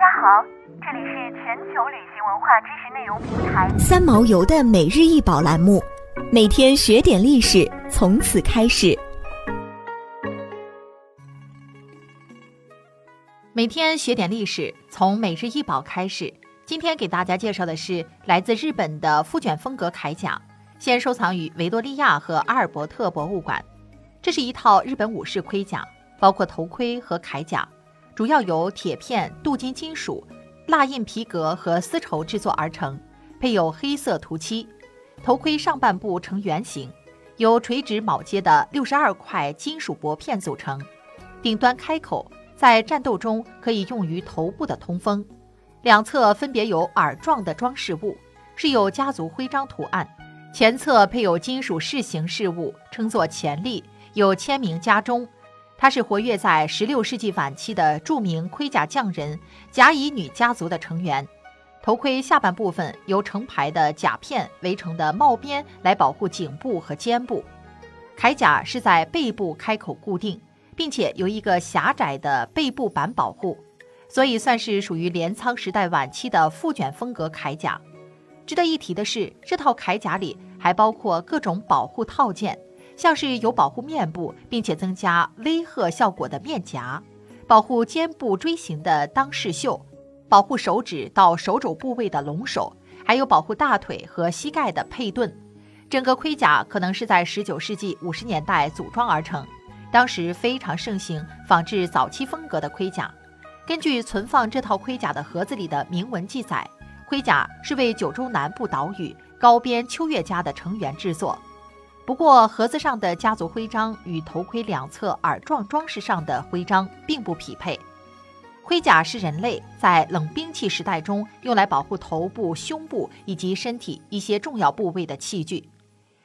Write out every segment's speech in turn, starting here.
家好，这里是全球旅行文化知识内容平台三毛游的每日一宝栏目，每天学点历史，从此开始。每天学点历史，从每日一宝开始。今天给大家介绍的是来自日本的复卷风格铠甲，现收藏于维多利亚和阿尔伯特博物馆。这是一套日本武士盔甲，包括头盔和铠甲，主要由铁片、镀金金属、蜡印皮革和丝绸制作而成，配有黑色涂漆。头盔上半部呈圆形，由垂直铆接的六十二块金属薄片组成，顶端开口，在战斗中可以用于头部的通风。两侧分别有耳状的装饰物，是有家族徽章图案；前侧配有金属饰形饰物，称作前立，有签名加中。它是活跃在16世纪晚期的著名盔甲匠人甲乙女家族的成员。头盔下半部分由成排的甲片围成的帽边来保护颈部和肩部，铠甲是在背部开口固定，并且由一个狭窄的背部板保护。所以算是属于镰仓时代晚期的复卷风格铠甲。值得一提的是，这套铠甲里还包括各种保护套件，像是有保护面部并且增加威吓效果的面颊，保护肩部锥形的裆饰袖，保护手指到手肘部位的龙首，还有保护大腿和膝盖的佩盾。整个盔甲可能是在19世纪50年代组装而成，当时非常盛行仿制早期风格的盔甲。根据存放这套盔甲的盒子里的铭文记载，盔甲是为九州南部岛屿高边秋月家的成员制作。不过，盒子上的家族徽章与头盔两侧耳状装饰上的徽章并不匹配。盔甲是人类在冷兵器时代中用来保护头部、胸部以及身体一些重要部位的器具。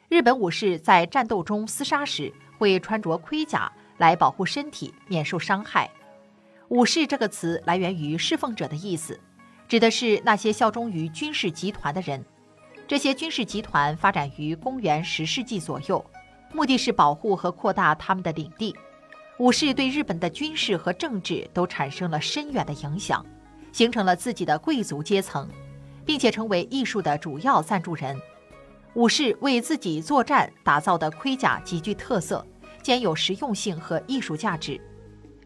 日本武士在战斗中厮杀时会穿着盔甲来保护身体免受伤害。武士这个词来源于侍奉者的意思，指的是那些效忠于军事集团的人。这些军事集团发展于公元十世纪左右，目的是保护和扩大他们的领地。武士对日本的军事和政治都产生了深远的影响，形成了自己的贵族阶层，并且成为艺术的主要赞助人。武士为自己作战打造的盔甲极具特色，兼有实用性和艺术价值。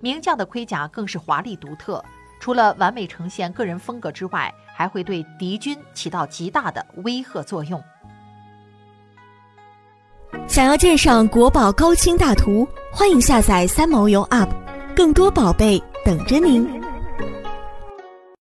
名将的盔甲更是华丽独特，除了完美呈现个人风格之外，还会对敌军起到极大的威吓作用。想要鉴赏国宝高清大图，欢迎下载三毛游 App，更多宝贝等着您。